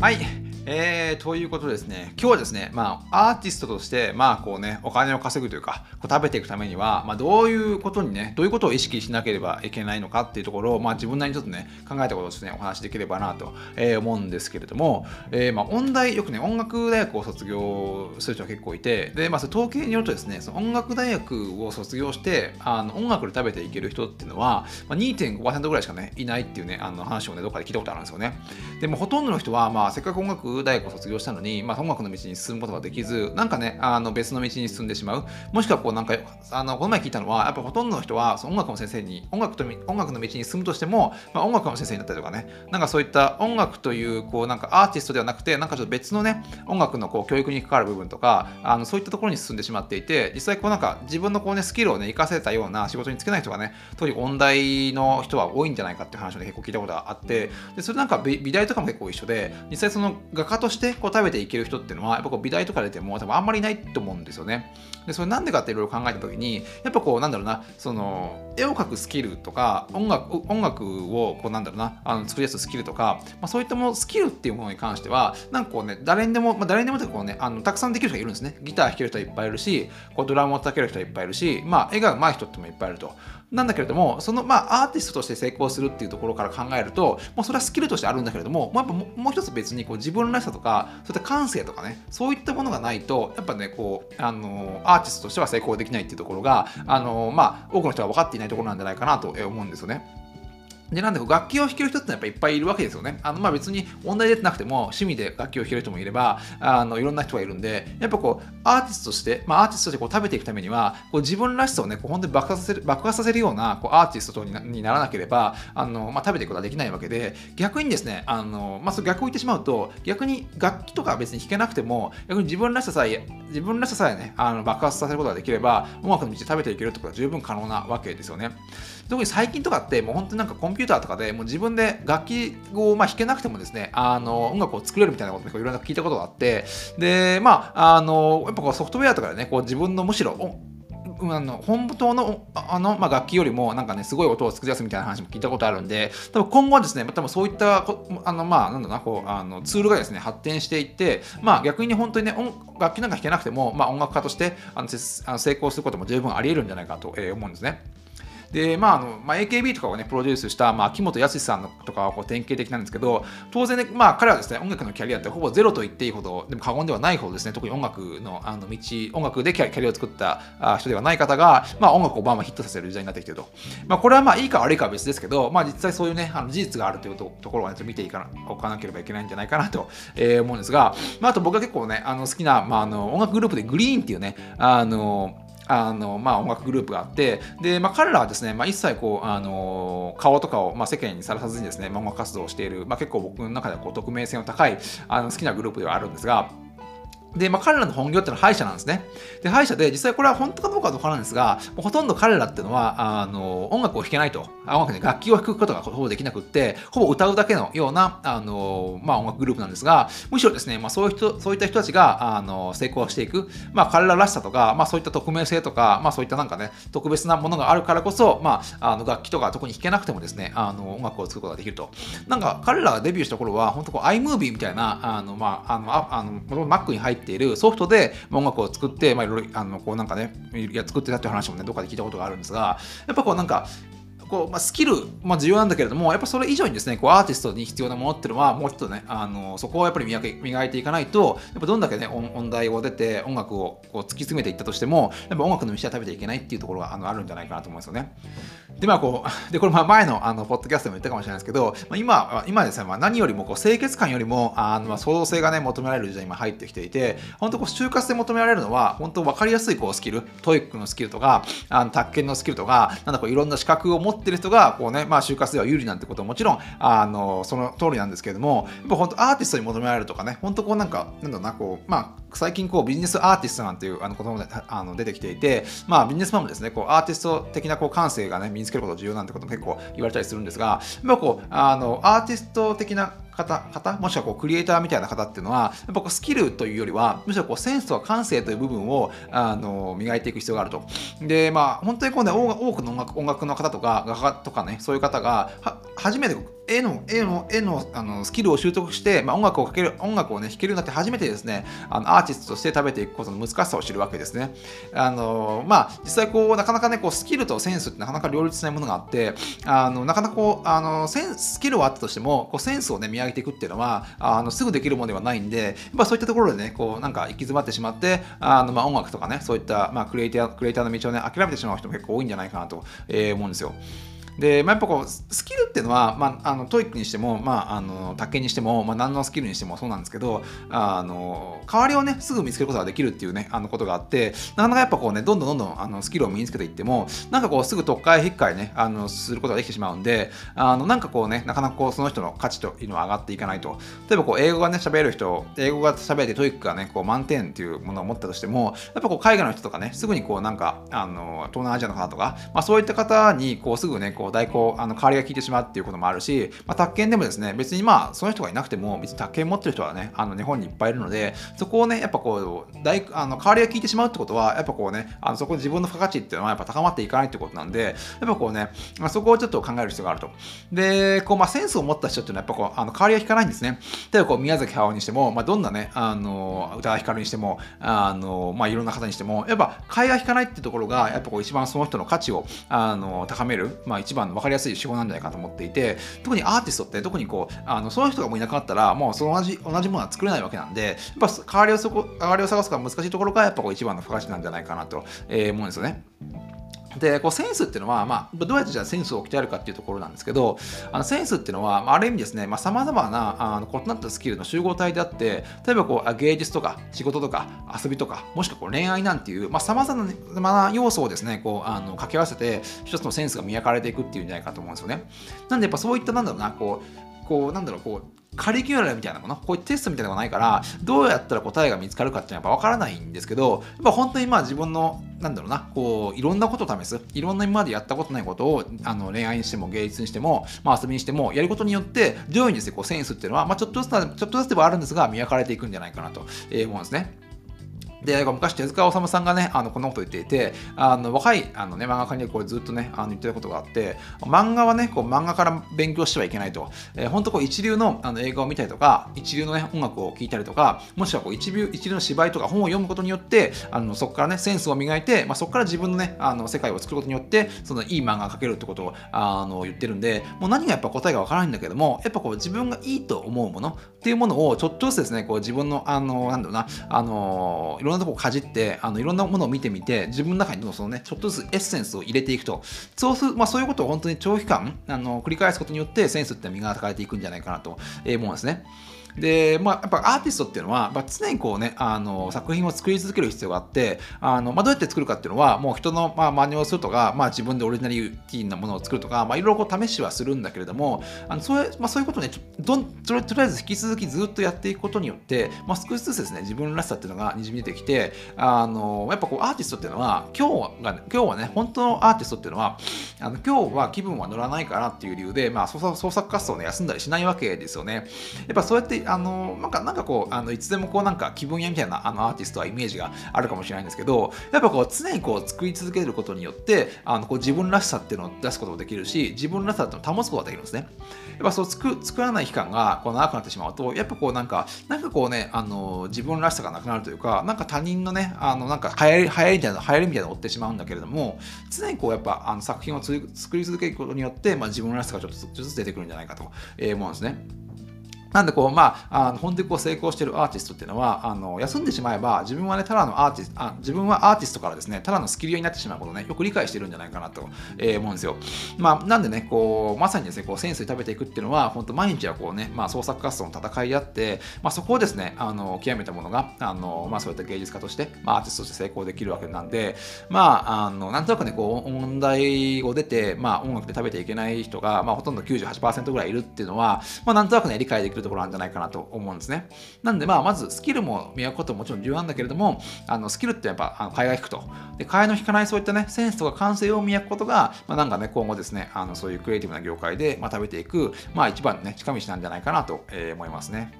はい。えー、ということですね、今日はですね、まあ、アーティストとして、まあ、こうね、お金を稼ぐというか、こう食べていくためには、まあ、どういうことにね、どういうことを意識しなければいけないのかっていうところを、まあ、自分なりにちょっとね、考えたことをですね、お話しできればなと、えー、思うんですけれども、えー、まあ、音大、よくね、音楽大学を卒業する人は結構いて、で、まあ、そ統計によるとですね、その音楽大学を卒業して、あの音楽で食べていける人っていうのは、まあ、2.5%ぐらいしかね、いないっていうね、あの話をね、どっかで聞いたことあるんですよね。でも、ほとんどの人は、まあ、せっかく音楽大学を卒業したのに、まあ、音楽の道に進むことができず、なんかね、あの別の道に進んでしまう。もしくは、こう、なんか、あのこの前聞いたのは、やっぱほとんどの人は、音楽の先生に、音楽と音楽の道に進むとしても、まあ、音楽の先生になったりとかね、なんかそういった音楽という、こう、なんかアーティストではなくて、なんかちょっと別のね、音楽のこう教育に関わる部分とか、あのそういったところに進んでしまっていて、実際、こうなんか自分のこうね、スキルをね、活かせたような仕事に就けない人がね、特に音大の人は多いんじゃないかっていう話を、ね、結構聞いたことがあって、でそれなんか美大とかも結構一緒で、実際その画家としてこう食べていける人っていうのは、やっぱこう美大とか出ても多分あんまりいないと思うんですよね。で、それなんでかっていろいろ考えたときに、やっぱこう、なんだろうな、その、絵を描くスキルとか、音楽音楽をこう、なんだろうな、あの作り出すスキルとか、まあ、そういったもの、スキルっていうものに関しては、なんかこうね、誰にでも、まあ、誰にでもこうね、あのたくさんできる人がいるんですね。ギター弾ける人はいっぱいいるし、こうドラムを叩ける人はいっぱいいるし、まあ、絵が上手い人ってもいっぱいいると。なんだけれども、その、まあ、アーティストとして成功するっていうところから考えると、もうそれはスキルとしてあるんだけれども、もうやっぱもう一つ別にこう自分らしさとか、そういった感性とかね、そういったものがないと、やっぱね、こう、あの、アーティストとしては成功できないっていうところが、あの、まあ、多くの人が分かっていないところなんじゃないかなと思うんですよね。で、なんで楽器を弾ける人ってやっぱいっぱいいるわけですよね。あの、まあ別に問題出てなくても趣味で楽器を弾ける人もいれば、あの、いろんな人がいるんで、やっぱこう、アーティストとして、まあアーティストとしてこう食べていくためには、こう自分らしさをね、こう本当に爆発させる、爆発させるようなこうアーティストになにならなければ、あの、まあ食べていくことはできないわけで、逆にですね、あの、まあそ逆を言ってしまうと、逆に楽器とか別に弾けなくても、逆に自分らしささえ、自分らしささえね、あの爆発させることができれば、音楽の道で食べていけるってことは十分可能なわけですよね。特に最近とかって、もう本当になんかコンピューターとかでもう自分で楽器をまあ弾けなくてもですね、あの音楽を作れるみたいなことをいろいろ聞いたことがあって、で、まあ、あの、やっぱこうソフトウェアとかでね、こう自分のむしろあの本当のあの、まあ、楽器よりもなんかねすごい音を作り出すみたいな話も聞いたことあるんで多分今後はですね多分そういったあのまあなんだなこうあのツールがですね発展していってまあ逆に本当にね楽器なんか弾けなくても、まあ、音楽家としてあの成功することも十分あり得るんじゃないかと思うんですね。で、まああのまあ、AKB とかをね、プロデュースした、まあ、秋元康さんのとかはこう典型的なんですけど、当然ね、まあ、彼はですね、音楽のキャリアってほぼゼロと言っていいほど、でも過言ではないほどですね、特に音楽のあの道、音楽でキャリアを作った人ではない方が、まあ、音楽をバンバンヒットさせる時代になってきてると。まあ、これはまあいいか悪いかは別ですけど、まあ、実際そういうね、あの事実があるというところは、ね、見ていかなおかなければいけないんじゃないかなと、えー、思うんですが、まあ、あと僕は結構ね、あの好きな、まあ、あの音楽グループでグリーンっていうね、あのあの、まあ、音楽グループがあって、で、まあ、彼らはですね、まあ、一切こう、あの、顔とかを、まあ、世間にさらさずにですね、まあ、音楽活動をしている、まあ、結構僕の中ではこう匿名性の高いあの好きなグループではあるんですが、で、まあ、彼らの本業ってのは歯医者なんですね。で、歯医者で、実際これは本当かどうかわからないんですが、ほとんど彼らっていうのは、あの、音楽を弾けないと。音楽で楽器を弾くことがほぼできなくって、ほぼ歌うだけのような、あの、まあ、音楽グループなんですが、むしろですね、まあ、そういう人、そういった人たちが、あの、成功していく、まあ、彼ららしさとか、まあ、そういった匿名性とか、まあ、そういったなんかね、特別なものがあるからこそ、まあ、あの、楽器とか特に弾けなくてもですね、あの、音楽を作ることができると。なんか、彼らがデビューした頃は、本当こう、iMovie みたいな、あの、まあ、あの、ああの、Mac に入ってているソフトで、音楽を作って、まあ、いろいろあのこうなんかねいや作ってたっていう話もねどっかで聞いたことがあるんですがやっぱこうなんかこう、まあ、スキル、まあ、重要なんだけれども、やっぱそれ以上にですね、こうアーティストに必要なものっていうのは、もうちょっとね、あのそこをやっぱり磨磨いていかないと、やっぱどんだけね、音大を出て音楽をこう突き詰めていったとしても、やっぱ音楽の道は食べていけないっていうところがあのあるんじゃないかなと思うんですよね。で、まあこう、で、これ前のあのポッドキャストでも言ったかもしれないですけど、まあ、今、今ですね、まあ、何よりもこう清潔感よりも、あのまあ創造性がね、求められる時代に今入ってきていて、本当こう就活で求められるのは、本当分かりやすいこうスキル、 TOEIC のスキルとか、あの宅建のスキルとか、なんだこういろんな資格を持ってる人が、こうね、まあ就活では有利なんてことはもちろん、あの、その通りなんですけれども、やっぱ本当アーティストに求められるとかね、本当こうなんか、なんだろうな、こう、まあ最近こうビジネスアーティストなんていうあの言葉もあの出てきていて、まあビジネスマンもですね、こうアーティスト的なこう感性がね、身につけること重要なんてことも結構言われたりするんですが、やっぱこう、あの、アーティスト的な方、方もしくはこうクリエイターみたいな方っていうのは、やっぱこうスキルというよりは、むしろこうセンスとか感性という部分をあの磨いていく必要があると。で、まあ、本当にこうね、多くの音楽音楽の方とか画家とかね、そういう方が、初めて絵の絵の絵のあのスキルを習得して、まあ、音楽をかける音楽をね弾けるようになって初めてですねあのアーティストとして食べていくことの難しさを知るわけですねあのまあ実際こうなかなかねこうスキルとセンスってなかなか両立しないものがあってあのなかなかこうあのセンスキルはあったとしてもこうセンスをね見上げていくっていうのはあのすぐできるものではないんでやっぱそういったところでねこうなんか行き詰まってしまってあの、まあ、音楽とかねそういった、まあ、クリエイタークリエイターの道をね諦めてしまう人も結構多いんじゃないかなと、え、思うんですよ。で、まあ、やっぱこうスキルっていうのは、まあ、あの TOEIC にしても、まあ、あの宅建にしても、まあ、何のスキルにしてもそうなんですけどあの代わりをねすぐ見つけることができるっていうねあのことがあってなかなかやっぱこうねどんどんどんどんあのスキルを身につけていってもなんかこうすぐとっかえひっかえねあのすることができてしまうんであのなんかこうねなかなかこうその人の価値というのは上がっていかないと。例えばこう英語がね喋る人英語が喋れて TOEIC がねこう満点っていうものを持ったとしてもやっぱこう海外の人とかねすぐにこうなんかあの東南アジアの方とか、まあ、そういった方にこうすぐねこう代行あの代わりが効いてしまうっていうこともあるし、まあ、宅建でもですね、別にまあ、その人がいなくても、別に宅建持ってる人はね、あの日本にいっぱいいるので、そこをね、やっぱこう、大あの代わりが効いてしまうってことは、やっぱこうね、あのそこで自分の付加価値っていうのはやっぱ高まっていかないってことなんで、やっぱこうね、まあ、そこをちょっと考える必要があると。で、こう、まあ、センスを持った人っていうのは、やっぱこう、あの代わりが効かないんですね。例えばこう、宮崎駿にしても、まあ、どんなね、あの、宇多田ヒカルにしても、あの、まあ、いろんな方にしても、やっぱ、替えが引かないってところが、やっぱこう、一番その人の価値を、あの、高める、まあ、一番の分かりやすい手法なんじゃないかと思っていて、特にアーティストって特にこうあのその人がもういなくなったらもうその同じ同じものは作れないわけなんでやっぱ代わりをそこ代わりを探すのが難しいところがやっぱこう一番の不可視なんじゃないかなと、えー、思うんですよね。でこうセンスっていうのは、まあ、どうやってじゃあセンスを鍛えるかっていうところなんですけどあのセンスっていうのは、ある意味ですねさまざ、まなあの異なったスキルの集合体であって例えばこう芸術とか仕事とか遊びとかもしくはこう恋愛なんていうさまざ、まな要素をですねこうあの掛け合わせて一つのセンスが磨かれていくっていうんじゃないかと思うんですよね。なんでやっぱそういったなんだろうなこうこうなんだろうこうカリキュラルみたいなもの、こういうテストみたいなのがないから、どうやったら答えが見つかるかっていうのはやっぱ分からないんですけど、やっぱ本当にまあ自分の、なんだろうな、こう、いろんなことを試す、いろんな今までやったことないことを、あの恋愛にしても芸術にしても、まあ遊びにしても、やることによって、上位にですね、こうセンスっていうのは、まあちょっとずつ、ちょっとずつではあるんですが、磨かれていくんじゃないかなと思うんですね。で、昔手塚治虫さんがね、あのこんなこと言っていて、あの若いあの、ね、漫画家にこれずっとね、あの言ってたことがあって、漫画はね、こう漫画から勉強してはいけないと。えー、本当こう一流のあの映画を見たりとか、一流の、ね、音楽を聴いたりとか、もしくはこう一流一流の芝居とか本を読むことによって、あのそこからね、センスを磨いて、まあ、そこから自分のね、あの世界を作ることによって、そのいい漫画を描けるってことをあの言ってるんで、もう何がやっぱ答えがわからないんだけども、やっぱこう自分がいいと思うものっていうものをちょっとずつですね、こう自分の、あの、なんだろうな、あの、いろろんなとこかじって、あのいろんなものを見てみて自分の中にどんどんそのねちょっとずつエッセンスを入れていくとそうする、まあ、そういうことを本当に長期間あの繰り返すことによってセンスって磨かれていくんじゃないかなと思うんですね。で、まあ、やっぱアーティストっていうのは、まあ、常にこうね、あの、作品を作り続ける必要があって、あの、まあ、どうやって作るかっていうのは、もう人の、まあ、真似をするとか、まあ、自分でオリジナリティなものを作るとか、まあ、いろいろこう試しはするんだけれども、あの、そういう、まあ、そういうことね、どん、とりあえず引き続きずっとやっていくことによって、まあ、少しずつですね、自分らしさっていうのがにじみ出てきて、あの、やっぱこう、アーティストっていうのは、今日が、今日はね、本当のアーティストっていうのは、あの、今日は気分は乗らないからっていう理由で、まあ、創作活動をね、休んだりしないわけですよね。やっぱそうやって、あの、なんか、なんかこう、あのいつでもこうなんか気分屋みたいなあのアーティストはイメージがあるかもしれないんですけど、やっぱこう常にこう作り続けることによって、あのこう自分らしさっていうのを出すこともできるし、自分らしさっていうのを保つことができるんですね。やっぱそう作作らない期間がこう長くなってしまうと、やっぱこうなんか、なんかこうね、あの自分らしさがなくなるというか、なんか他人のね、あのなんか流行り、流行りみたいな、流行りみたいなのを追ってしまうんだけれども、常にこうやっぱあの作品を作り続けることによって、まあ、自分らしさがちょっとずつ出てくるんじゃないかと思うんですね。なんでこう、まあ、あの本当にこう成功しているアーティストっていうのは、あの休んでしまえば、自分はね、ただのアーティスト、あ自分はアーティストからですね、ただのスキルになってしまうことをね、よく理解してるんじゃないかなと、えー、思うんですよ。まあ、なんでね、こう、まさにですね、こう、センスで食べていくっていうのは、本当毎日はこうね、まあ、創作活動の戦いであって、まあ、そこをですね、あの、極めたものが、あの、まあ、そういった芸術家として、まあ、アーティストとして成功できるわけなんで、まあ、あの、なんとなくね、こう、問題を出て、まあ、音楽で食べていけない人が、まあ、ほとんど98%ぐらいいるっていうのは、まあ、なんとなくね、理解できるところなんじゃないかなと思うんですね。なんでまあまずスキルも磨くことももちろん重要なんだけれども、あのスキルってやっぱあの買いが引くと。で、替えの引かないそういったね、センスとか感性を磨くことが、まあ、なんかね、今後ですね、あのそういうクリエイティブな業界で、まあ、食べていく、まあ一番のね、近道なんじゃないかなと、え、思いますね。